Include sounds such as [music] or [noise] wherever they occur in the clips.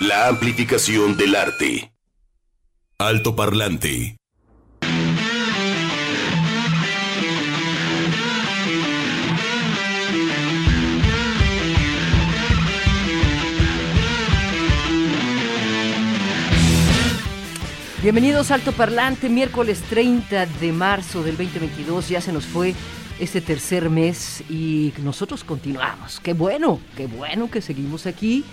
La amplificación del arte. Alto Parlante. Bienvenidos Alto Parlante, miércoles 30 de marzo del 2022, ya se nos fue este tercer mes y nosotros continuamos. Qué bueno, qué bueno que seguimos aquí.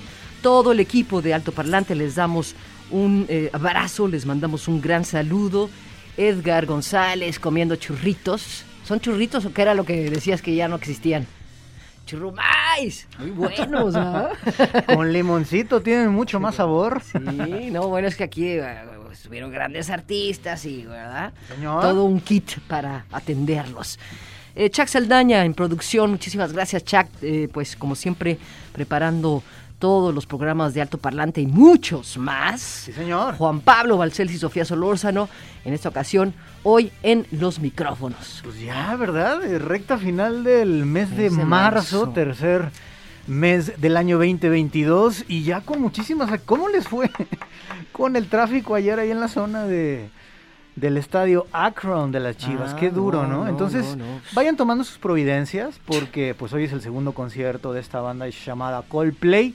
Todo el equipo de Alto Parlante les damos un eh, abrazo, les mandamos un gran saludo. Edgar González comiendo churritos. ¿Son churritos o qué era lo que decías que ya no existían? Churrumais, muy buenos, ¿no? [laughs] Con limoncito tienen mucho más sabor. Sí, no, bueno, es que aquí eh, estuvieron grandes artistas y, ¿verdad? Señor. Todo un kit para atenderlos. Eh, Chuck Saldaña en producción, muchísimas gracias Chuck, eh, pues como siempre preparando todos los programas de Alto Parlante y muchos más. Sí, señor. Juan Pablo Balcells y Sofía Solórzano, en esta ocasión, hoy en los micrófonos. Pues ya, ¿verdad? Eh, Recta final del mes de, Mes de marzo, marzo. tercer mes del año 2022 y ya con muchísimas... ¿Cómo les fue [laughs] con el tráfico ayer ahí en la zona de del estadio Akron de las Chivas? Ah, Qué duro, no, Entonces, no, no. vayan tomando sus providencias porque pues hoy es el segundo concierto de esta banda llamada Coldplay.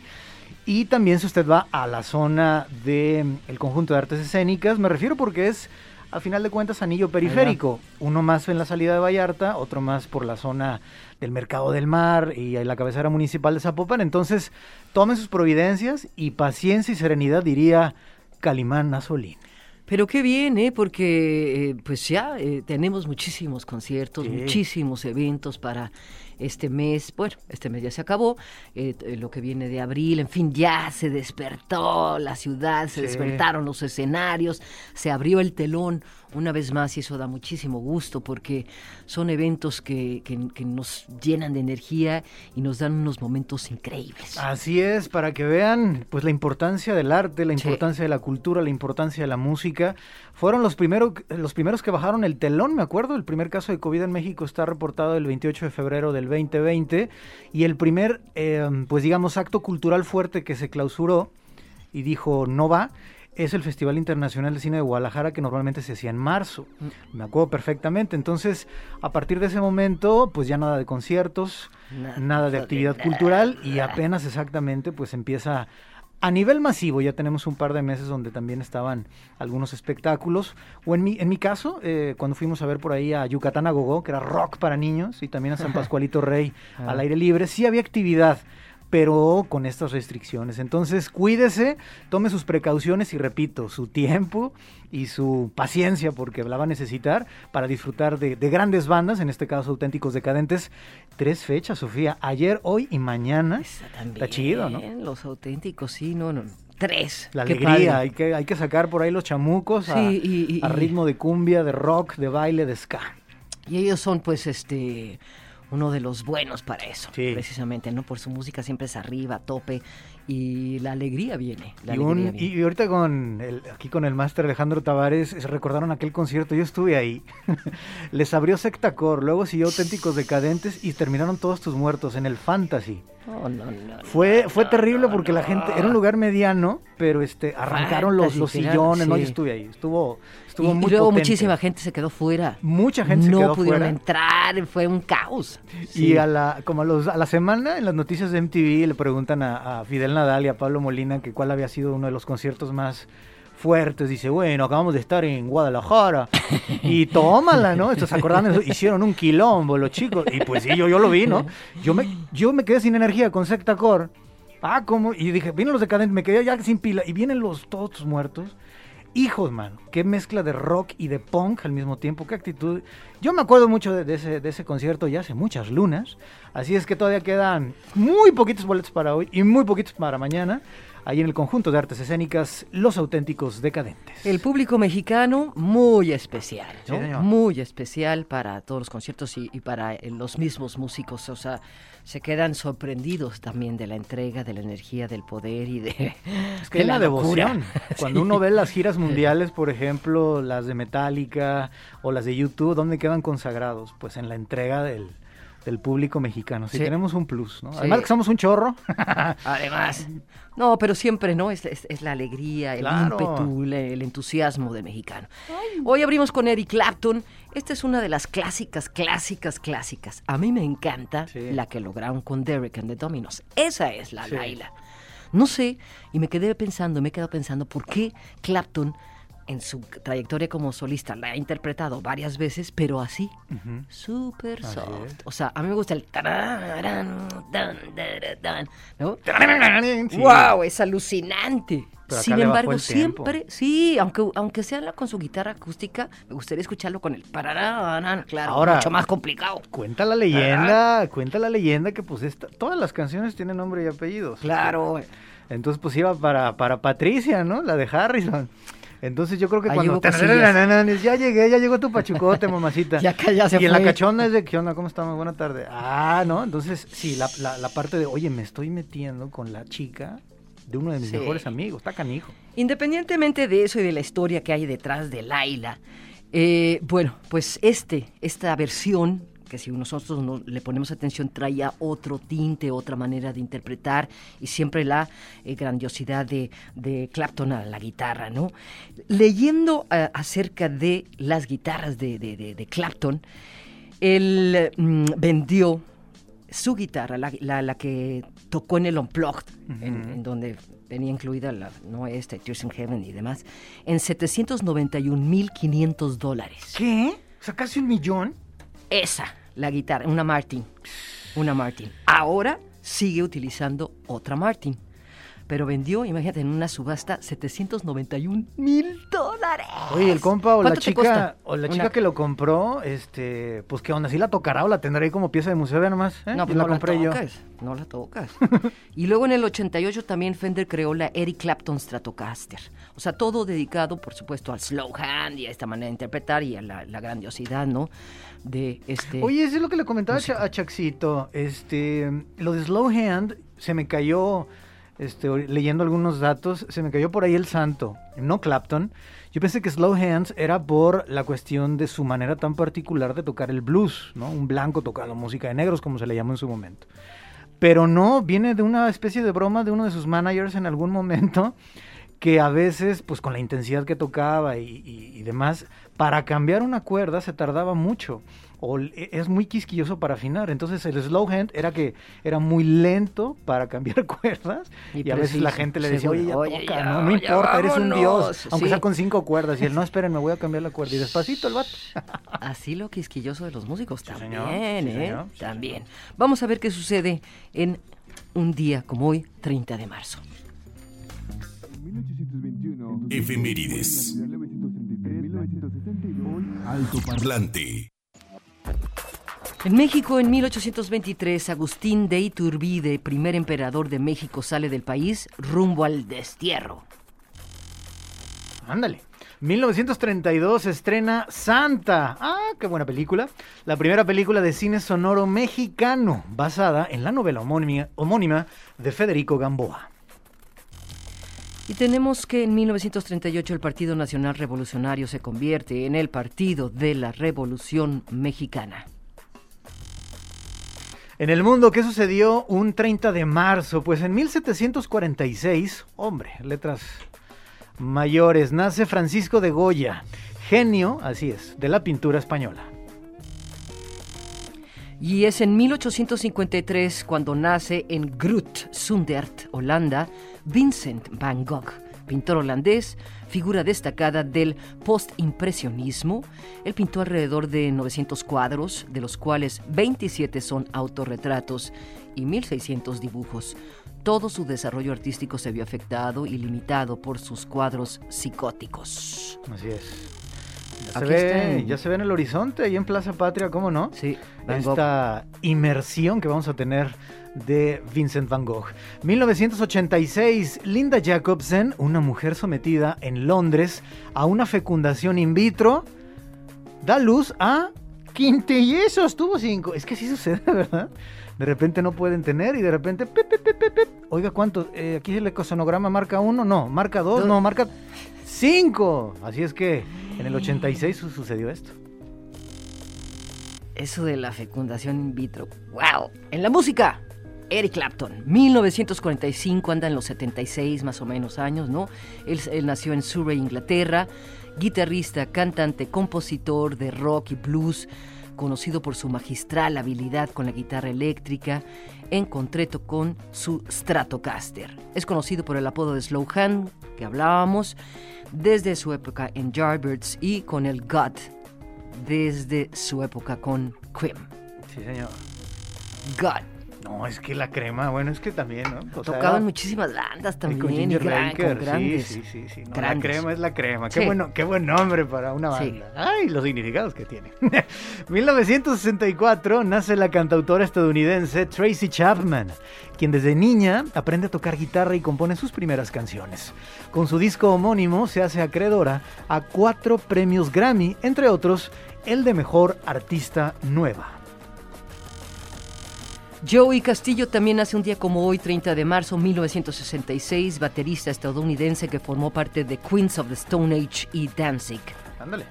Y también si usted va a la zona del conjunto de artes escénicas, me refiero porque es, a final de cuentas, anillo periférico. Uno más en la salida de Vallarta, otro más por la zona del Mercado del Mar y ahí la cabecera municipal de Zapopan. Entonces, tomen sus providencias y paciencia y serenidad, diría Calimán Nazolín. Pero qué bien, ¿eh? Porque eh, pues ya eh, tenemos muchísimos conciertos, Sí. muchísimos eventos para este mes. Bueno, este mes ya se acabó, eh, eh, lo que viene de abril, en fin, ya se despertó la ciudad, se Sí. despertaron los escenarios, se abrió el telón una vez más y eso da muchísimo gusto porque son eventos que, que- que nos llenan de energía y nos dan unos momentos increíbles. Así es, para que vean pues la importancia del arte, la Sí. importancia de la cultura, la importancia de la música. Fueron los, primero, los primeros que bajaron el telón, me acuerdo. El primer caso de COVID en México está reportado el 28 de febrero del 2020 y el primer, eh, pues digamos, acto cultural fuerte que se clausuró y dijo no va. Es el Festival Internacional de Cine de Guadalajara que normalmente se hacía en marzo. Me acuerdo perfectamente. Entonces, a partir de ese momento, pues ya nada de conciertos, nada de actividad cultural y apenas exactamente pues empieza a nivel masivo. Ya tenemos un par de meses donde también estaban algunos espectáculos. O en mi en mi caso eh, cuando fuimos a ver por ahí a Yucatán a Gogó que era rock para niños y también a San [laughs] Pascualito Rey al aire libre sí había actividad pero con estas restricciones. Entonces, cuídese, tome sus precauciones y repito, su tiempo y su paciencia, porque la va a necesitar para disfrutar de, de grandes bandas, en este caso auténticos decadentes. Tres fechas, Sofía, ayer, hoy y mañana. Esa también, Está chido, ¿no? Los auténticos, sí, no, no. Tres. La alegría, hay que, hay que sacar por ahí los chamucos a, Sí, y- y- a y- ritmo de cumbia, de rock, de baile, de ska. Y ellos son, pues, este, uno de los buenos para eso, Sí. precisamente, ¿no? Por su música siempre es arriba, a tope, y la alegría viene. La Y, un- viene. y ahorita con el, aquí con el máster Alejandro Tavares se recordaron aquel concierto, yo estuve ahí. [laughs] Les abrió Sectacor, luego siguió Auténticos Decadentes y terminaron todos tus muertos en el Fantasy. No, no, no, Fue, no, fue no, terrible no, porque la no. gente, era un lugar mediano, pero este arrancaron los, Fantasy, los sillones, no, yo estuve ahí, estuvo, Y, estuvo y muy luego potente. muchísima gente se quedó fuera. Mucha gente se no quedó pudieron fuera. entrar, fue un caos. Y a la, como a, los- a la semana en las noticias de MTV le preguntan a, a Fidel Nadal y a Pablo Molina que cuál había sido uno de los conciertos más fuertes. Dice, bueno, acabamos de estar en Guadalajara y [laughs] tómala, ¿no? Estos acordaron, eso, hicieron un quilombo los chicos. Y pues sí, yo, yo lo vi, ¿no? Yo me, yo me quedé sin energía con Secta Core. Ah, ¿cómo? Y dije, vienen los decadentes, me quedé ya sin pila. Y vienen los todos muertos. Hijos, mano, qué mezcla de rock y de punk al mismo tiempo, qué actitud. Yo me acuerdo mucho de, de ese, de ese concierto ya hace muchas lunas, así es que todavía quedan muy poquitos boletos para hoy y muy poquitos para mañana, ahí en el conjunto de artes escénicas Los Auténticos Decadentes. El público mexicano muy especial, Sí, ¿no? señor. muy especial para todos los conciertos y, y para eh, los mismos músicos, o sea, se quedan sorprendidos también de la entrega, de la energía, del poder y de, [laughs] Es que de es la, locura. devoción. Cuando uno [laughs] ve las giras mundiales, por ejemplo, las de Metallica o las de YouTube, ¿dónde quedan consagrados? Pues en la entrega del, del público mexicano. Si Sí. tenemos un plus, ¿no? Sí. Además que somos un chorro. [laughs] Además. [laughs] No, pero siempre, ¿no? Es, es- es la alegría, el Claro. ímpetu, el, el entusiasmo del mexicano. Hoy abrimos con Eric Clapton. Esta es una de las clásicas, clásicas, clásicas. A mí me encanta Sí. la que lograron con Derek and the Dominos. Esa es la. Laila. No sé, y me quedé pensando, me he quedado pensando, ¿por qué Clapton en su trayectoria como solista la ha interpretado varias veces, pero así? Super Así soft. es. O sea, a mí me gusta el. ¡Wow! Es alucinante. Sin embargo, siempre, sí, aunque, aunque sea con su guitarra acústica, me gustaría escucharlo con el pararán, claro, Ahora- mucho más complicado. Cuenta la leyenda, cuenta la leyenda que pues esta- todas las canciones tienen nombre y apellidos. Claro. Entonces pues iba para, para Patricia, ¿no? La de Harrison. Entonces yo creo que Ahí cuando... Ya llegué, ya llegó tu pachucote, [laughs] mamacita. Ya ya se y en la cachonda es de, ¿qué onda? ¿Cómo estamos? Buena tarde. Ah, ¿no? Entonces, sí, la, la- la parte de, oye, me estoy metiendo con la chica de uno de mis Sí. mejores amigos. Está canijo. Independientemente de eso y de la historia que hay detrás de Laila, eh, bueno, pues este, esta versión, que si nosotros no le ponemos atención, traía otro tinte, otra manera de interpretar y siempre la eh, grandiosidad de, de Clapton a la guitarra, ¿no? Leyendo eh, acerca de las guitarras de, de- de- Clapton, él mm, vendió su guitarra, la, la- la que tocó en el Unplugged, en, donde venía incluida la, no esta, Tears in Heaven y demás, en 791.500 dólares. ¿Qué? O sea, casi un millón. Esa, la guitarra, una Martin, una Martin. Ahora sigue utilizando otra Martin. Pero vendió, imagínate, en una subasta 791 mil dólares. Oye, el compa o la ¿Cuánto te chica o la Una- chica que lo compró, este, pues qué onda, ¿sí la tocará o la tendrá ahí como pieza de museo? Ve nomás, ¿eh? No, pues la no la compré yo. tocas, no la tocas. y luego en el 88 también Fender creó la Eric Clapton Stratocaster. O sea, todo dedicado, por supuesto, al slow hand y a esta manera de interpretar y a la, la grandiosidad, ¿no? De este... Oye, eso es lo que le comentaba a Chaxito. Este, lo de Slow Hand se me cayó, este, leyendo algunos datos, se me cayó por ahí el santo, no Clapton. Yo pensé que Slow Hands era por la cuestión de su manera tan particular de tocar el blues, ¿no? Un blanco tocando música de negros, como se le llamó en su momento. Pero no, viene de una especie de broma de uno de sus managers en algún momento que a veces, pues con la intensidad que tocaba y demás, para cambiar una cuerda se tardaba mucho. O e- es muy quisquilloso para afinar. Entonces el slow hand era que era muy lento para cambiar [laughs] cuerdas. Y, Y a veces la gente le decía, oye, ya. Oye, toca, ya, no, no ya importa, eres un dios. vámonos". Aunque Sí. sea con cinco cuerdas. Y él, no, [laughs] esperen, me voy a cambiar la cuerda. Y despacito el vato. [laughs] Así lo quisquilloso de los músicos también, señor, sí, ¿eh? señor, sí, también. Vamos a ver qué sucede en un día como hoy, 30 de marzo. 1821. Efemérides. 1933, 1962. Alto parlante. En México, en 1823, Agustín de Iturbide, primer emperador de México, sale del país rumbo al destierro. Ándale. 1932 se estrena Santa. Ah, qué buena película. La primera película de cine sonoro mexicano, basada en la novela homónima, homónima de Federico Gamboa. Y tenemos que en 1938 el Partido Nacional Revolucionario se convierte en el Partido de la Revolución Mexicana. En el mundo, ¿qué sucedió un 30 de marzo? Pues en 1746, hombre, letras mayores, nace Francisco de Goya, genio, así es, de la pintura española. Y es en 1853 cuando nace en Groot, Zundert, Holanda, Vincent van Gogh, pintor holandés, figura destacada del postimpresionismo. Él pintó alrededor de 900 cuadros, de los cuales 27 son autorretratos y 1600 dibujos. Todo su desarrollo artístico se vio afectado y limitado por sus cuadros psicóticos. Así es. Ya se, ve, ya se ve en el horizonte, ahí en Plaza Patria, ¿cómo no? Sí, esta inmersión que vamos a tener de Vincent Van Gogh. 1986, Linda Jacobsen, una mujer sometida en Londres a una fecundación in vitro, da luz a quintillizos, tuvo cinco. Es que sí sucede, [laughs] ¿verdad? De repente no pueden tener y de repente... pip, pip, pip, pip, pip. Oiga, ¿cuántos? Eh, aquí el ecosonograma marca uno, no, marca dos, no, marca cinco. Así es que en el 86 su- sucedió esto. Eso de la fecundación in vitro. ¡Wow! En la música, Eric Clapton, 1945, anda en los 76 más o menos años, ¿no? Él, él nació en Surrey, Inglaterra, guitarrista, cantante, compositor de rock y blues, conocido por su magistral habilidad con la guitarra eléctrica, en concreto con su Stratocaster. Es conocido por el apodo de Slow Hand, que hablábamos, desde su época en Yardbirds y con el God, desde su época con Cream. Sí, señor. God. No, es que la crema, bueno, es que también, ¿no? O sea, Tocado en muchísimas bandas y también. con y gran- Baker, con grandes. sí, sí, sí, sí. no, la crema es la crema. Qué, Sí. bueno, qué buen nombre para una Sí. banda. Ay, los significados que tiene. [laughs] 1964 nace la cantautora estadounidense Tracy Chapman, quien desde niña aprende a tocar guitarra y compone sus primeras canciones. Con su disco homónimo se hace acreedora a cuatro premios Grammy, entre otros el de Mejor Artista Nueva. Joey Castillo también nace un día como hoy, 30 de marzo 1966, baterista estadounidense que formó parte de Queens of the Stone Age y Danzig. Ándale.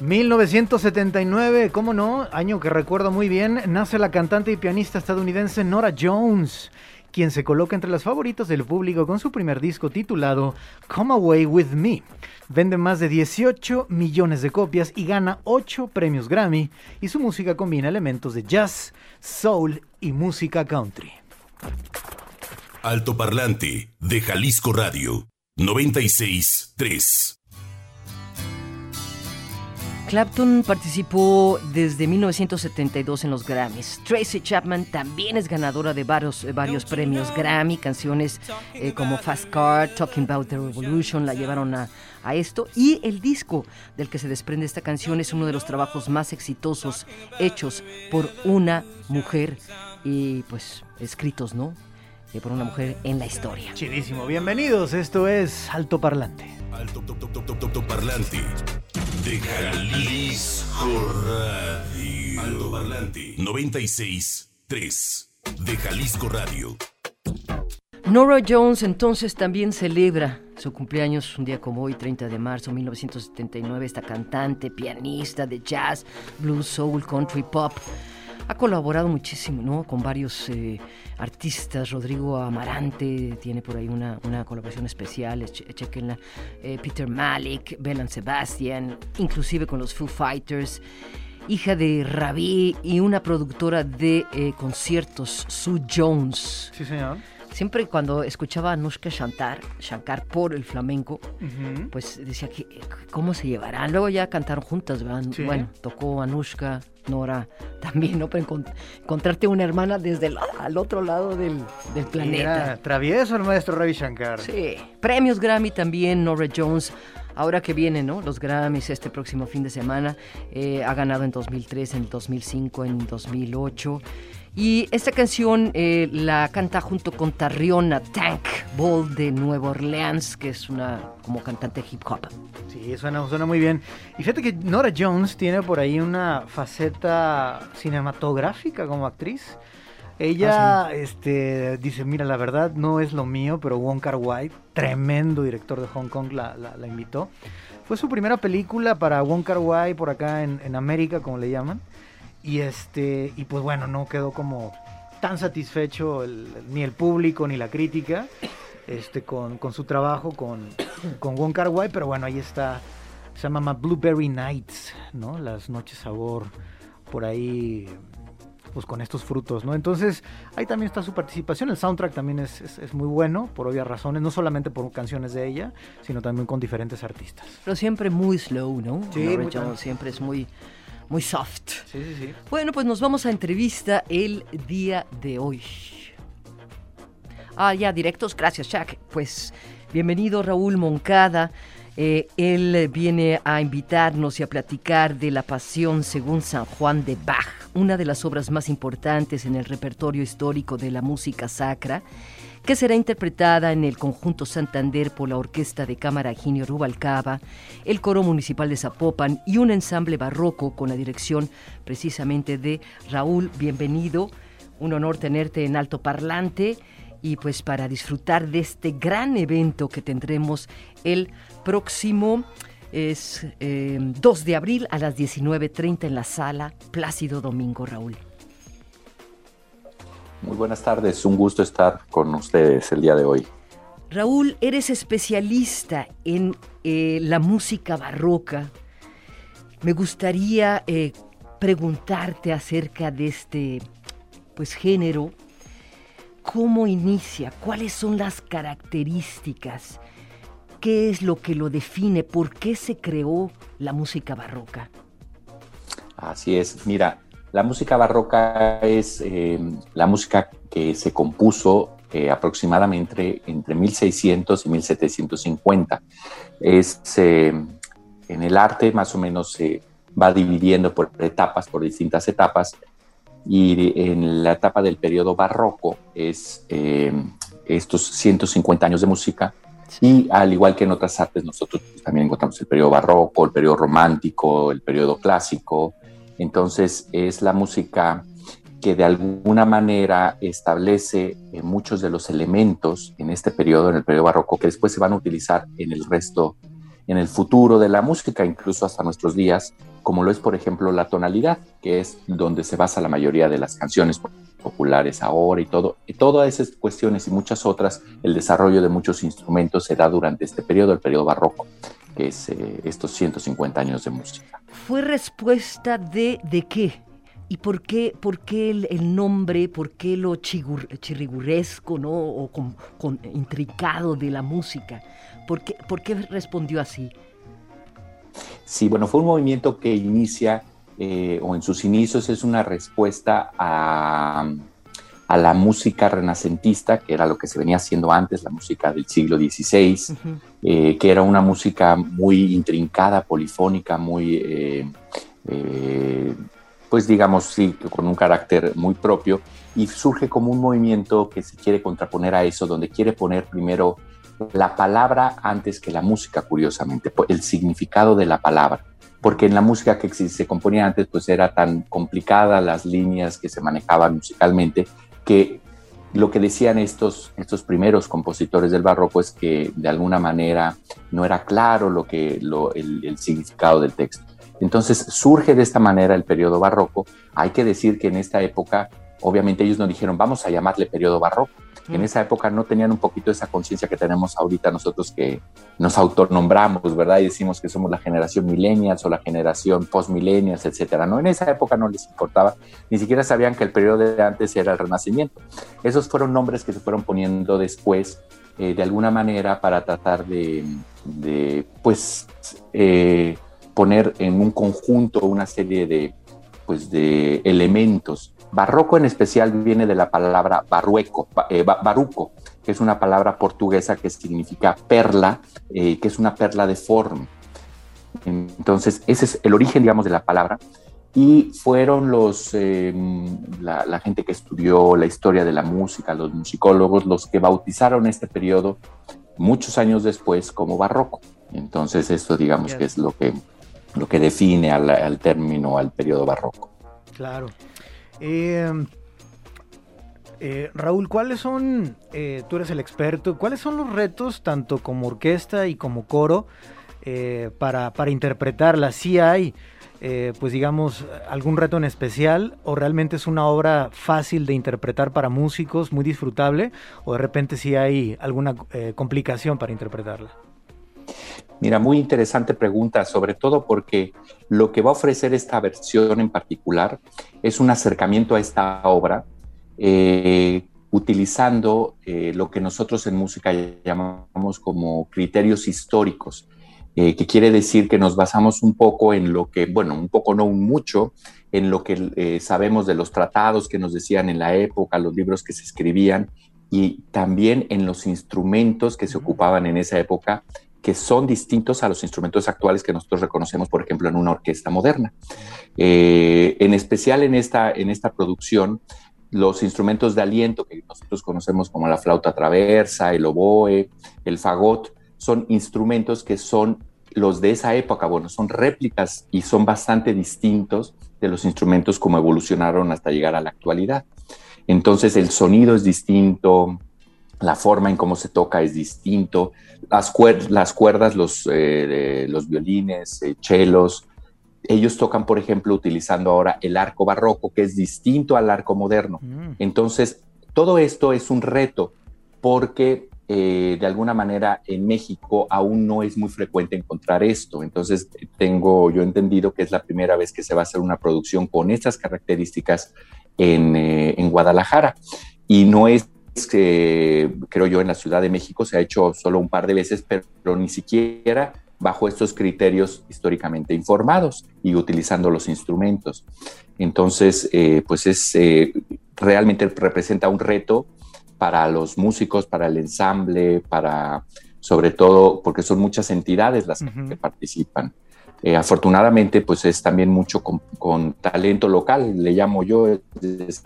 1979, cómo no, año que recuerdo muy bien, nace la cantante y pianista estadounidense Nora Jones, quien se coloca entre las favoritas del público con su primer disco titulado Come Away With Me. Vende más de 18 millones de copias y gana 8 premios Grammy y su música combina elementos de jazz, soul y música country. Alto Parlante de Jalisco Radio 96.3. Clapton participó desde 1972 en los Grammys. Tracy Chapman también es ganadora de varios, eh, varios premios Grammy. Canciones eh, como Fast Car, Talking About the Revolution la llevaron a, a esto. Y el disco del que se desprende esta canción es uno de los trabajos más exitosos hechos por una mujer y pues escritos, ¿no? Eh, por una mujer en la historia. Chidísimo, bienvenidos, esto es Alto Parlante. Alto to- to- to- to- to- Parlante de Jalisco Radio. Alto Parlante 96.3 de Jalisco Radio. Nora Jones entonces también celebra su cumpleaños un día como hoy, 30 de marzo de 1979. Esta cantante, pianista de jazz, blues, soul, country, pop. Ha colaborado muchísimo, ¿no? Con varios eh, artistas. Rodrigo Amarante tiene por ahí una, una colaboración especial. che- Chequenla. Eh, Peter Malik, Belan Sebastian, inclusive con los Foo Fighters hija de Ravi y una productora de eh, conciertos, Sue Jones. Sí, señor. Siempre cuando escuchaba a Anushka Shankar, Shankar por el flamenco, pues decía que cómo se llevarán. Luego ya cantaron juntas, ¿verdad? Sí. Bueno, tocó Anushka, Nora [laughs] también, ¿no? Pero encont- encontrarte una hermana desde el al otro lado del, del planeta. Era travieso el maestro Ravi Shankar. Sí. Premios Grammy también, Nora Jones. Ahora que vienen, ¿no? Los Grammys este próximo fin de semana. eh, ha ganado en 2003, en 2005, en 2008. Y esta canción eh, la canta junto con Tarriona Tank Ball de Nueva Orleans, que es una como cantante hip hop. Sí, suena, suena muy bien. Y fíjate que Nora Jones tiene por ahí una faceta cinematográfica como actriz. Ella este, dice, mira, la verdad no es lo mío, pero Wong Kar Wai, tremendo director de Hong Kong, la, la- la invitó. Fue su primera película para Wong Kar Wai por acá en, en América, como le llaman. Y, este, y pues bueno, no quedó como tan satisfecho el- ni el público ni la crítica este, con, con su trabajo con, con Wong Kar Wai, pero bueno, ahí está, se llama Blueberry Nights, ¿no? Las noches sabor, por ahí, pues con estos frutos, ¿no? Entonces, ahí también está su participación, el soundtrack también es, es- es muy bueno, por obvias razones, no solamente por canciones de ella, sino también con diferentes artistas. Pero siempre muy slow, ¿no? Sí, muy siempre es muy, muy soft. Sí, sí, sí. Bueno, pues nos vamos a entrevista el día de hoy. Ah, ya, directos, gracias, Chuck. Pues bienvenido Raúl Moncada. Eh, él viene a invitarnos y a platicar de la Pasión según San Juan de Bach, una de las obras más importantes en el repertorio histórico de la música sacra, que será interpretada en el conjunto Santander por la Orquesta de Cámara Ginio Rubalcaba, el Coro Municipal de Zapopan y un ensamble barroco con la dirección precisamente de Raúl. Bienvenido, un honor tenerte en alto parlante y pues para disfrutar de este gran evento que tendremos el próximo Es eh, 2 de abril a las 19.30 en la sala Plácido Domingo, Raúl. Muy buenas tardes, un gusto estar con ustedes el día de hoy. Raúl, eres especialista en eh, la música barroca. Me gustaría eh, preguntarte acerca de este pues género, cómo inicia, cuáles son las características, qué es lo que lo define, por qué se creó la música barroca. Así es, mira, la música barroca es eh, la música que se compuso eh, aproximadamente entre 1600 y 1750. Es, eh, en el arte más o menos se va dividiendo por etapas, por distintas etapas, y en la etapa del periodo barroco es eh, estos 150 años de música, y al igual que en otras artes, nosotros también encontramos el periodo barroco, el periodo romántico, el periodo clásico. Entonces es la música que de alguna manera establece eh, muchos de los elementos en este periodo, en el periodo barroco, que después se van a utilizar en el resto, en el futuro de la música, incluso hasta nuestros días, como lo es, por ejemplo, la tonalidad, que es donde se basa la mayoría de las canciones populares ahora y todo. Y todas esas cuestiones y muchas otras, el desarrollo de muchos instrumentos se da durante este periodo, el periodo barroco, que es eh, estos 150 años de música. ¿Fue respuesta de, de qué? ¿Y por qué, por qué el, el, nombre, por qué lo chigur, chirriguresco, ¿no? O con, con, intricado de la música? ¿Por qué, ¿Por qué, respondió así? Sí, bueno, fue un movimiento que inicia, eh, o en sus inicios es una respuesta a, a, la música renacentista, que era lo que se venía haciendo antes, la música del siglo XVI, uh -huh. eh, que era una música muy intrincada, polifónica, muy... Eh, pues digamos, sí, con un carácter muy propio, y surge como un movimiento que se quiere contraponer a eso, donde quiere poner primero la palabra antes que la música, curiosamente, el significado de la palabra, porque en la música que se componía antes, pues era tan complicada las líneas que se manejaban musicalmente, que lo que decían estos, estos primeros compositores del barroco es que de alguna manera no era claro lo que, el, el significado del texto. Entonces surge de esta manera el periodo barroco. Hay que decir que en esta época, obviamente ellos no dijeron, vamos a llamarle periodo barroco. En esa época no tenían un poquito esa conciencia que tenemos ahorita nosotros que nos autonombramos, ¿verdad? Y decimos que somos la generación millennials o la generación post-millennials, etcétera. No, en esa época no les importaba, ni siquiera sabían que el periodo de antes era el Renacimiento. Esos fueron nombres que se fueron poniendo después eh, de alguna manera para tratar de, de pues, eh, poner en un conjunto una serie de, pues, de elementos. Barroco en especial viene de la palabra barrueco, eh, baruco, que es una palabra portuguesa que significa perla, eh, que es una perla deforme. Entonces, ese es el origen, digamos, de la palabra. Y fueron los, eh, la, la, gente que estudió la historia de la música, los musicólogos, los que bautizaron este periodo muchos años después como barroco. Entonces, esto digamos que es lo que lo que define al, término, al periodo barroco. Claro. Eh, eh, Raúl, ¿cuáles son, eh, tú eres el experto, cuáles son los retos tanto como orquesta y como coro para, para, interpretarla? ¿Sí hay, pues digamos, algún reto en especial o realmente es una obra fácil de interpretar para músicos, muy disfrutable o de repente sí hay alguna complicación para interpretarla? Mira, muy interesante pregunta, sobre todo porque lo que va a ofrecer esta versión en particular es un acercamiento a esta obra eh, utilizando eh, lo que nosotros en música llamamos como criterios históricos, eh, que quiere decir que nos basamos un poco en lo que, bueno, un poco no mucho, en lo que sabemos de los tratados que nos decían en la época, los libros que se escribían y también en los instrumentos que se ocupaban en esa época que son distintos a los instrumentos actuales que nosotros reconocemos, por ejemplo, en una orquesta moderna. Eh, en especial en esta, en esta producción, los instrumentos de aliento que nosotros conocemos como la flauta traversa, el oboe, el fagot, son instrumentos que son los de esa época, bueno, son réplicas y son bastante distintos de los instrumentos como evolucionaron hasta llegar a la actualidad. Entonces el sonido es distinto, la forma en cómo se toca es distinto, las, las cuerdas, los, eh, los violines, eh, chelos, ellos tocan, por ejemplo, utilizando ahora el arco barroco, que es distinto al arco moderno. Mm. Entonces, todo esto es un reto porque eh, de alguna manera en México aún no es muy frecuente encontrar esto. Entonces, tengo yo entendido que es la primera vez que se va a hacer una producción con estas características en, en Guadalajara. Y no es que, creo yo, en la Ciudad de México se ha hecho solo un par de veces, pero ni siquiera bajo estos criterios históricamente informados y utilizando los instrumentos. Entonces, eh, pues es eh, realmente representa un reto para los músicos, para el ensamble, para sobre todo porque son muchas entidades las que participan. Eh, afortunadamente, pues es también mucho con, con, talento local, le llamo yo, es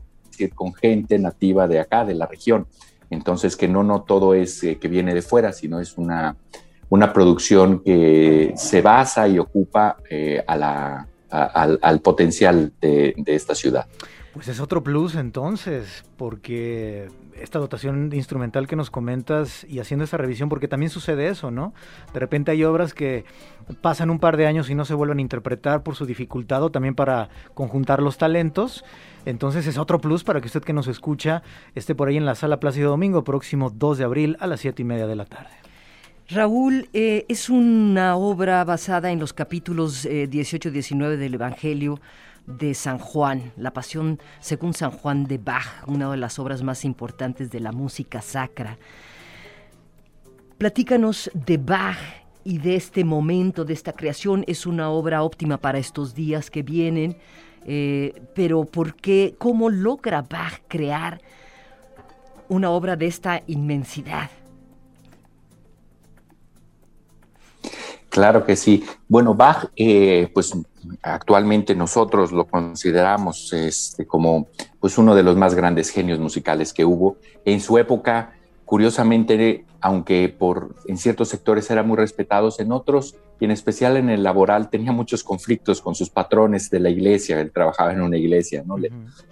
con gente nativa de acá, de la región. Entonces, que no, no todo es que viene de fuera, sino es una, una producción que se basa y ocupa eh, al, potencial de, esta ciudad. Pues es otro plus entonces, porque esta dotación instrumental que nos comentas y haciendo esta revisión, porque también sucede eso, ¿no? De repente hay obras que pasan un par de años y no se vuelven a interpretar por su dificultad o también para conjuntar los talentos. Entonces es otro plus para que usted que nos escucha esté por ahí en la sala Plácido Domingo, próximo 2 de abril a las 7 y media de la tarde. Raúl, eh, es una obra basada en los capítulos 18 y 19 del Evangelio de San Juan, la Pasión según San Juan de Bach, una de las obras más importantes de la música sacra. Platícanos de Bach y de este momento, de esta creación. Es una obra óptima para estos días que vienen, eh, pero ¿por qué? ¿Cómo logra Bach crear una obra de esta inmensidad? Claro que sí. Bueno, Bach, eh, pues actualmente nosotros lo consideramos este, como pues uno de los más grandes genios musicales que hubo. En su época curiosamente, aunque por, en ciertos sectores era muy respetados, en otros, y en especial en el laboral, tenía muchos conflictos con sus patrones de la iglesia, él trabajaba en una iglesia, ¿no?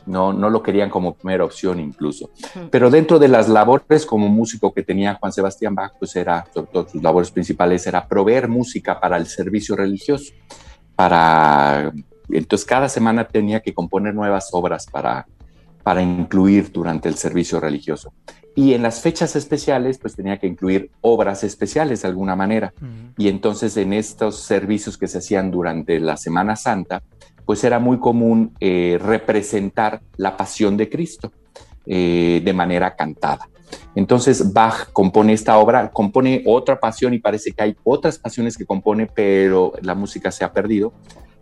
no, no lo querían como primera opción incluso. Pero dentro de las labores como músico que tenía Juan Sebastián Bach, pues era, sobre todo sus labores principales, era proveer música para el servicio religioso, para... Entonces cada semana tenía que componer nuevas obras para, para incluir durante el servicio religioso. Y en las fechas especiales, pues tenía que incluir obras especiales de alguna manera. Y entonces en estos servicios que se hacían durante la Semana Santa, pues era muy común eh, representar la pasión de Cristo eh, de manera cantada. Entonces Bach compone esta obra, compone otra pasión y parece que hay otras pasiones que compone, pero la música se ha perdido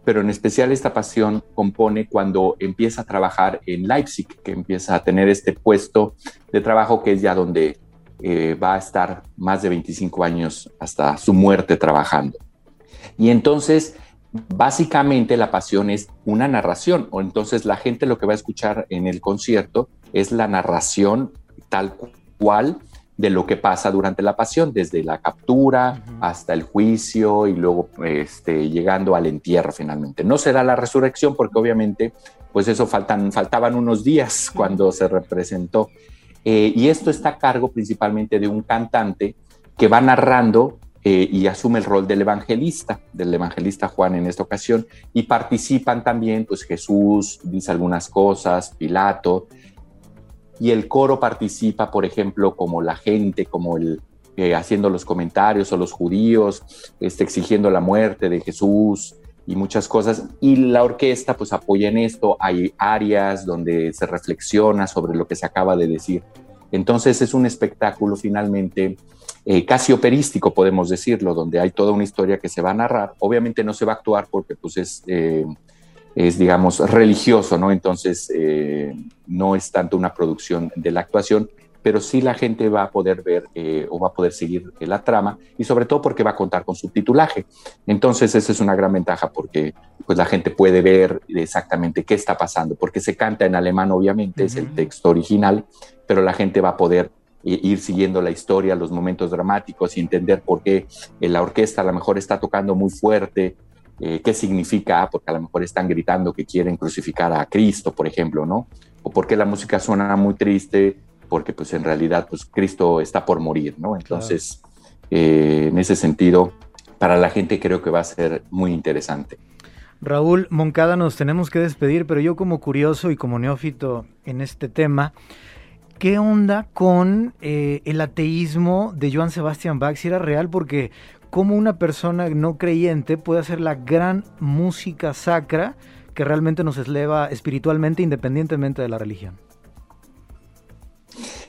pero en especial esta pasión compone cuando empieza a trabajar en Leipzig, que empieza a tener este puesto de trabajo que es ya donde eh, va a estar más de 25 años hasta su muerte trabajando. Y entonces, básicamente la pasión es una narración, o entonces la gente lo que va a escuchar en el concierto es la narración tal de lo que pasa durante la pasión, desde la captura hasta el juicio y luego este, llegando al entierro finalmente. No será la resurrección porque obviamente pues eso faltan, faltaban unos días cuando se representó. Eh, y esto está a cargo principalmente de un cantante que va narrando eh, y asume el rol del evangelista, del evangelista Juan en esta ocasión, y participan también pues Jesús, dice algunas cosas, Pilato, y el coro participa, por ejemplo, como la gente, como el eh, haciendo los comentarios o los judíos, este, exigiendo la muerte de Jesús y muchas cosas. Y la orquesta pues apoya en esto, hay áreas donde se reflexiona sobre lo que se acaba de decir. Entonces es un espectáculo finalmente eh, casi operístico, podemos decirlo, donde hay toda una historia que se va a narrar. Obviamente no se va a actuar porque pues es... Eh, es, digamos, religioso, ¿no? Entonces, eh, no es tanto una producción de la actuación, pero sí la gente va a poder ver eh, o va a poder seguir la trama y sobre todo porque va a contar con subtitulaje. Entonces, esa es una gran ventaja porque pues la gente puede ver exactamente qué está pasando, porque se canta en alemán, obviamente, es el texto original, pero la gente va a poder ir siguiendo la historia, los momentos dramáticos y entender por qué la orquesta a lo mejor está tocando muy fuerte eh, qué significa, porque a lo mejor están gritando que quieren crucificar a Cristo, por ejemplo, ¿no? O porque la música suena muy triste porque pues en realidad pues Cristo está por morir, ¿no? Entonces, eh, en ese sentido, para la gente creo que va a ser muy interesante. Raúl Moncada, nos tenemos que despedir, pero yo como curioso y como neófito en este tema, ¿qué onda con eh, el ateísmo de Johann Sebastian Bach? Si era real, porque cómo una persona no creyente puede hacer la gran música sacra que realmente nos eleva espiritualmente independientemente de la religión.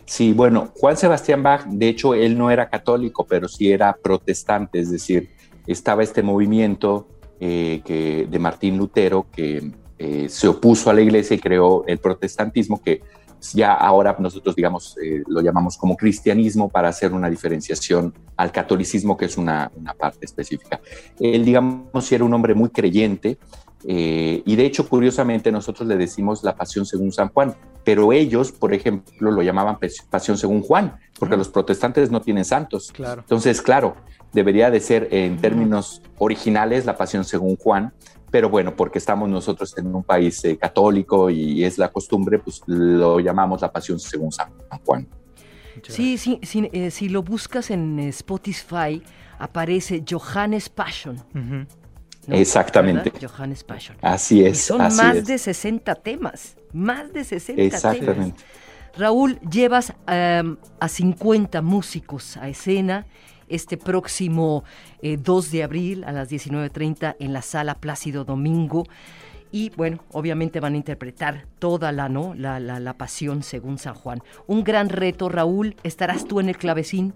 Sí, bueno, Juan Sebastián Bach, de hecho, él no era católico, pero sí era protestante, es decir, estaba este movimiento eh, que, de Martín Lutero que eh, se opuso a la iglesia y creó el protestantismo, que ya ahora nosotros, digamos, eh, lo llamamos como cristianismo para hacer una diferenciación al catolicismo, que es una, una parte específica. Él, digamos, era un hombre muy creyente, eh, y de hecho, curiosamente, nosotros le decimos la pasión según San Juan, pero ellos, por ejemplo, lo llamaban pasión según Juan, porque los protestantes no tienen santos. Claro. Entonces, claro, debería de ser en términos originales la pasión según Juan, pero bueno, porque estamos nosotros en un país eh, católico y es la costumbre, pues lo llamamos la pasión según San Juan. Sí, sí, sí, eh, si lo buscas en Spotify, aparece Johannes Passion. Exactamente. ¿Verdad? Johannes Passion. Así Y es. son así más es. de 60 temas. Más de 60 temas. Exactamente. Raúl, llevas em, a 50 músicos a escena este próximo eh, 2 de abril a las 19.30 en la sala Plácido Domingo. Y bueno, obviamente van a interpretar toda la, ¿no? la, la, la pasión según San Juan. Un gran reto, Raúl. ¿Estarás tú en el clavecín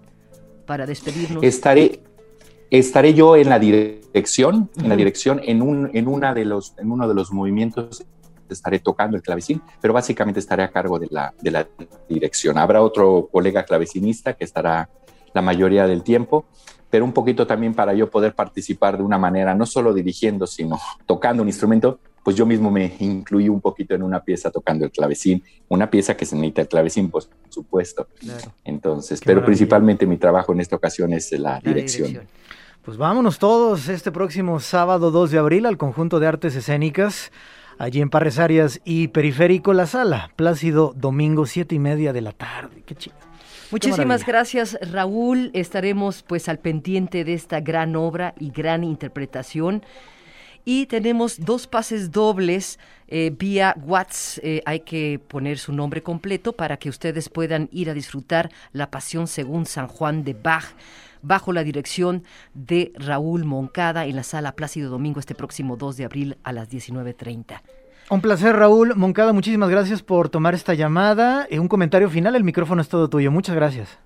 para despedirnos? Estaré, estaré yo en la dirección, en la dirección, en, un, en, una de los, en uno de los movimientos estaré tocando el clavecín, pero básicamente estaré a cargo de la, de la dirección. Habrá otro colega clavecinista que estará la mayoría del tiempo, pero un poquito también para yo poder participar de una manera, no solo dirigiendo, sino tocando un instrumento, pues yo mismo me incluí un poquito en una pieza tocando el clavecín, una pieza que se necesita el clavecín, pues, por supuesto. Claro. Entonces, Qué pero maravilla. principalmente mi trabajo en esta ocasión es la, La dirección. Pues vámonos todos este próximo sábado 2 de abril al conjunto de artes escénicas, allí en Parres Arias y Periférico La Sala, Plácido, domingo, siete y media de la tarde. Qué chido. Muchísimas gracias, Raúl. Estaremos pues al pendiente de esta gran obra y gran interpretación. Y tenemos dos pases dobles eh, vía WhatsApp. Eh, hay que poner su nombre completo para que ustedes puedan ir a disfrutar la Pasión según San Juan de Bach bajo la dirección de Raúl Moncada en la sala Plácido Domingo este próximo 2 de abril a las 19.30. Un placer, Raúl Moncada. Muchísimas gracias por tomar esta llamada. Eh, un comentario final, el micrófono es todo tuyo. Muchas gracias.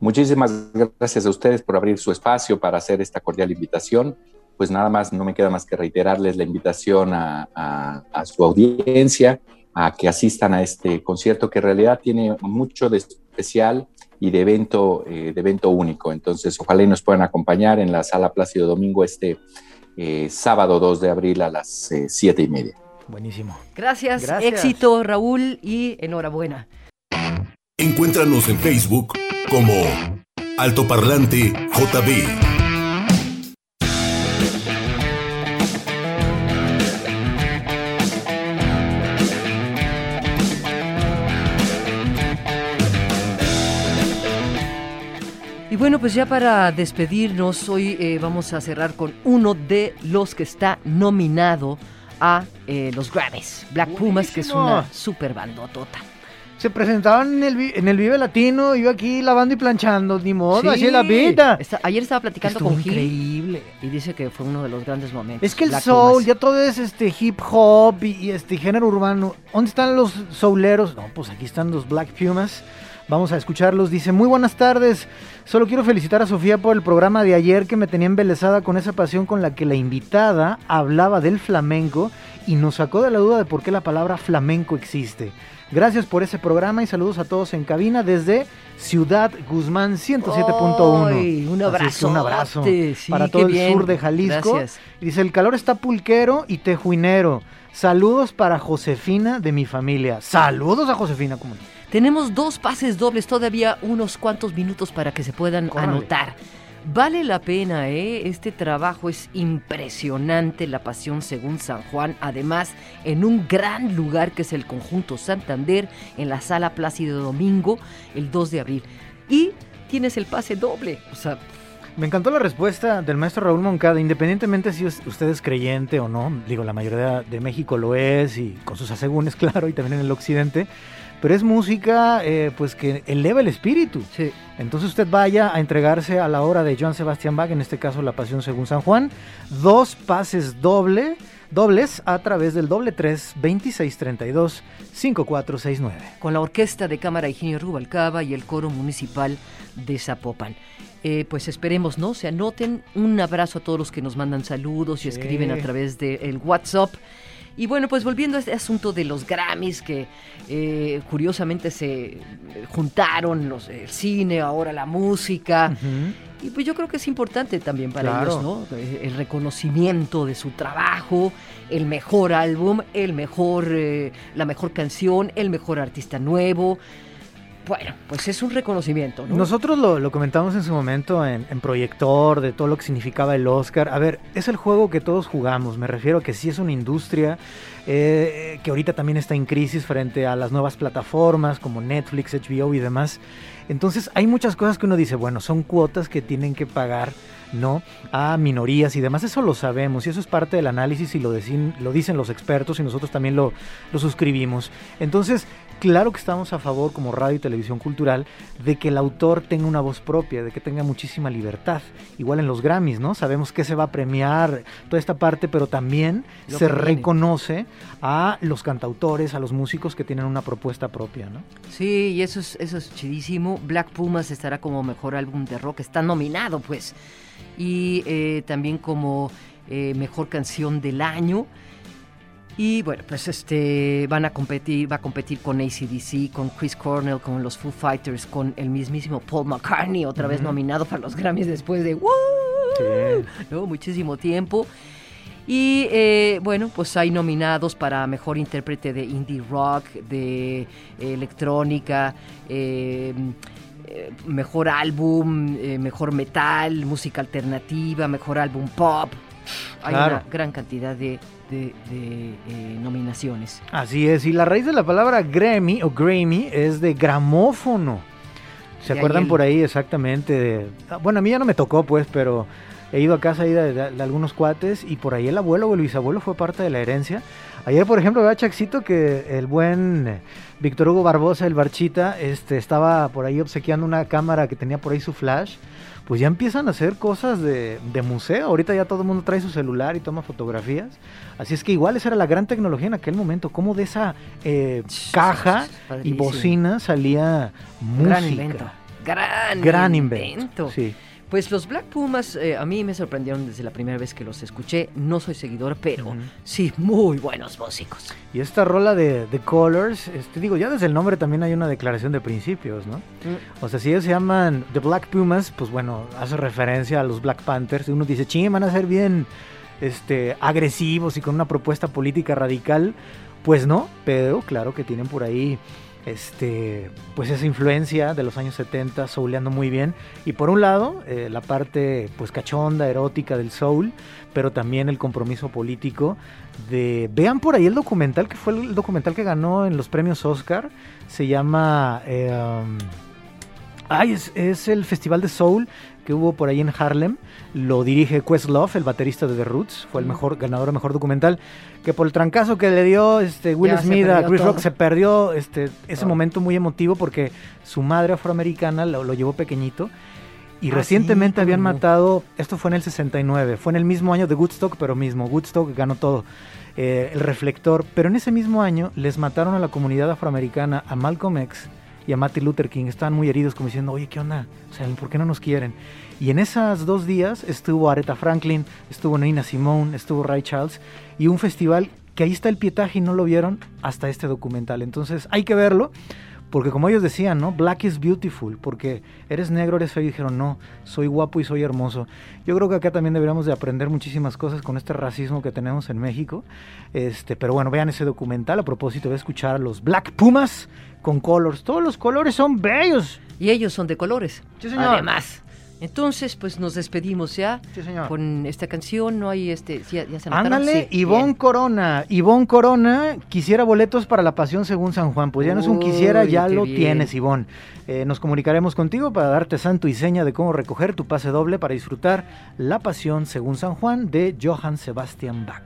Muchísimas gracias a ustedes por abrir su espacio para hacer esta cordial invitación. Pues nada más, no me queda más que reiterarles la invitación a, su audiencia, a que asistan a este concierto que en realidad tiene mucho de especial y de evento, eh, de evento único. Entonces, ojalá y nos puedan acompañar en la sala Plácido Domingo este eh, sábado 2 de abril a las eh, y media. Buenísimo. Gracias, Gracias. éxito Raúl y enhorabuena. Encuéntranos en Facebook como Altoparlante JB. Y bueno, pues ya para despedirnos, hoy eh, vamos a cerrar con uno de los que está nominado a eh, los Grammys, Black Pumas, que es una super bandotota. Se presentaban en el, en el Vive Latino, yo aquí lavando y planchando, ni modo, Sí. así es la vida. Está- ayer estaba platicando Estuvo con Gil increíble. y dice que fue uno de los grandes momentos. Es que el Black soul, Pumas. ya todo es este hip hop y, y este género urbano. ¿Dónde están los souleros? No, pues aquí están los Black Pumas. Vamos a escucharlos. Dice, muy buenas tardes. Solo quiero felicitar a Sofía por el programa de ayer que me tenía embelesada con esa pasión con la que la invitada hablaba del flamenco y nos sacó de la duda de por qué la palabra flamenco existe. Gracias por ese programa y saludos a todos en cabina desde Ciudad Guzmán 107.1. ¡Ay! Un es que un abrazo sí, para todo el bien. sur de Jalisco. Gracias. Dice, el calor está pulquero y tejuinero. Saludos para Josefina de mi familia. Saludos a Josefina. Tenemos dos pases dobles, todavía unos cuantos minutos para que se puedan anotar. Vale la pena, ¿eh? Este trabajo es impresionante, La Pasión según San Juan, además en un gran lugar que es el Conjunto Santander, en la Sala Plácido Domingo, el 2 de abril. Y tienes el pase doble, o sea, Me encantó la respuesta del maestro Raúl Moncada, independientemente si us- usted es creyente o no, digo, la mayoría de México lo es y con sus asegúnes, [laughs] claro, y también en el occidente, pero es música eh, pues que eleva el espíritu. sí. Entonces usted vaya a entregarse a la obra de Joan Sebastián Bach, en este caso La Pasión según San Juan, dos pases doble, dobles a través del doble 3 2632 5469. con la Orquesta de Cámara Higinio Rubalcaba y el Coro Municipal de Zapopan. Eh, pues esperemos, ¿no? Se anoten. Un abrazo a todos los que nos mandan saludos y Sí. escriben a través del WhatsApp. Y bueno, pues volviendo a este asunto de los Grammys, que eh, curiosamente se juntaron los, el cine, ahora la música. Y pues yo creo que es importante también para Claro. ellos, ¿no? Eh, El reconocimiento de su trabajo, el mejor álbum, el mejor, eh, la mejor canción, el mejor artista nuevo. Bueno, pues es un reconocimiento, ¿no? Nosotros lo, lo comentamos en su momento en, Proyector, de todo lo que significaba el Oscar. A ver, es el juego que todos jugamos, me refiero a que sí es una industria eh, que ahorita también está en crisis frente a las nuevas plataformas como Netflix, HBO y demás. Entonces hay muchas cosas que uno dice, bueno, son cuotas que tienen que pagar, ¿no? A minorías y demás, eso lo sabemos y eso es parte del análisis y lo, lo dicen los expertos y nosotros también lo, lo suscribimos. Entonces, claro que estamos a favor como radio y televisión cultural de que el autor tenga una voz propia, de que tenga muchísima libertad. Igual en los Grammys, ¿no? Sabemos que se va a premiar toda esta parte, pero también Lo se reconoce a los cantautores, a los músicos que tienen una propuesta propia, ¿no? Sí, y eso es, eso es chidísimo. Black Pumas estará como mejor álbum de rock, está nominado, pues. Y eh, también como eh, mejor canción del año. Y bueno, pues este van a competir, va a competir con ACDC, con Chris Cornell, con los Foo Fighters, con el mismísimo Paul McCartney, otra vez nominado para los Grammys después de ¡Woo! Sí. ¿no? muchísimo tiempo. Y eh, bueno, pues hay nominados para mejor intérprete de indie rock, de eh, electrónica, eh, mejor álbum, mejor metal, música alternativa, mejor álbum pop. Hay Claro. una gran cantidad de, de- de, eh, nominaciones. Así es, y la raíz de la palabra Grammy o Grammy es de gramófono. ¿Se De ahí acuerdan el- por ahí exactamente? ah, bueno, a mí ya no me tocó, pues, pero he ido a casa ahí de, de- de algunos cuates y por ahí el abuelo o el bisabuelo fue parte de la herencia. Ayer, por ejemplo, veo a Chaxito que el buen eh, Víctor Hugo Barbosa, el Barchita, este, estaba por ahí obsequiando una cámara que tenía por ahí su flash. Pues ya empiezan a hacer cosas de, de museo. Ahorita ya todo el mundo trae su celular y toma fotografías. Así es que igual esa era la gran tecnología en aquel momento. Como de esa eh, caja y bocina salía música. Gran invento. Gran, Gran invento. invento. Sí. Pues los Black Pumas eh, a mí me sorprendieron desde la primera vez que los escuché. No soy seguidor, pero sí, muy buenos músicos. Y esta rola de The Colors, este, digo, ya desde el nombre también hay una declaración de principios, ¿no? Mm. O sea, si ellos se llaman The Black Pumas, pues bueno, hace referencia a los Black Panthers. Y uno dice, ching, van a ser bien este, agresivos y con una propuesta política radical. Pues no, pero claro que tienen por ahí este, pues esa influencia de los años 70, souleando muy bien. Y por un lado, eh, la parte pues cachonda, erótica del soul, pero también el compromiso político de... Vean por ahí el documental, que fue el documental que ganó en los premios Oscar. Se llama... eh, um, Ay, es, es el Festival de Soul que hubo por ahí en Harlem. Lo dirige Questlove, el baterista de The Roots. Fue el mejor ganador de mejor documental. Que por el trancazo que le dio este, Will Ya Smith a Chris todo. Rock se perdió este, ese momento muy emotivo porque su madre afroamericana lo, lo llevó pequeñito. Y Ah, recientemente sí, habían no. matado, esto fue en el 69, fue en el mismo año de Woodstock, pero mismo, Woodstock ganó todo, eh, el reflector, pero en ese mismo año les mataron a la comunidad afroamericana, a Malcolm X y a Martin Luther King, estaban muy heridos como diciendo, oye, ¿qué onda? O sea, ¿por qué no nos quieren? Y en esos dos días estuvo Aretha Franklin, estuvo Nina Simone, estuvo Ray Charles, y un festival que ahí está el pietaje y no lo vieron hasta este documental, entonces hay que verlo. Porque como ellos decían, ¿no? Black is beautiful, porque eres negro, eres feo, y dijeron, no, soy guapo y soy hermoso. Yo creo que acá también deberíamos de aprender muchísimas cosas con este racismo que tenemos en México. Este, pero bueno, vean ese documental. A propósito, a escuchar a los Black Pumas con colors. Todos los colores son bellos. Y ellos son de colores. Sí, señor. Además, Entonces, pues nos despedimos ya Sí, señor. con esta canción. No hay este. ¿Ya, ya se? Ándale, Sí, Ivonne bien. Corona. Ivonne Corona quisiera boletos para la Pasión según San Juan. Pues ya no es un quisiera, ya lo bien. tienes, Ivonne. Eh, nos comunicaremos contigo para darte santo y seña de cómo recoger tu pase doble para disfrutar la Pasión según San Juan de Johann Sebastian Bach.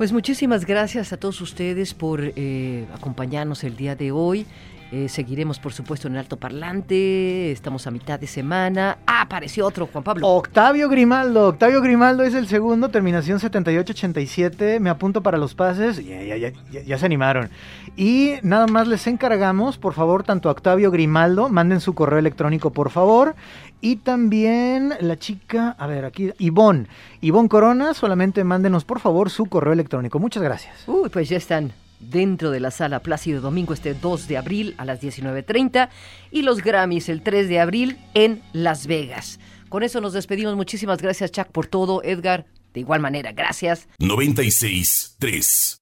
Pues muchísimas gracias a todos ustedes por eh, acompañarnos el día de hoy. Eh, seguiremos, por supuesto, en el alto parlante. Estamos a mitad de semana. Ah, apareció otro, Juan Pablo. Octavio Grimaldo, Octavio Grimaldo es el segundo, terminación 7887, me apunto para los pases, ya, ya, ya, ya- ya se animaron. Y nada más les encargamos, por favor, tanto a Octavio Grimaldo, manden su correo electrónico, por favor, y también la chica, a ver, aquí, Ivonne, Ivonne Corona, solamente mándenos, por favor, su correo electrónico. Muchas gracias. Uy, pues ya están dentro de la sala Plácido Domingo este 2 de abril a las 19.30 y los Grammys el 3 de abril en Las Vegas. Con eso nos despedimos. Muchísimas gracias, Chuck, por todo. Edgar, de igual manera, gracias. 96 3.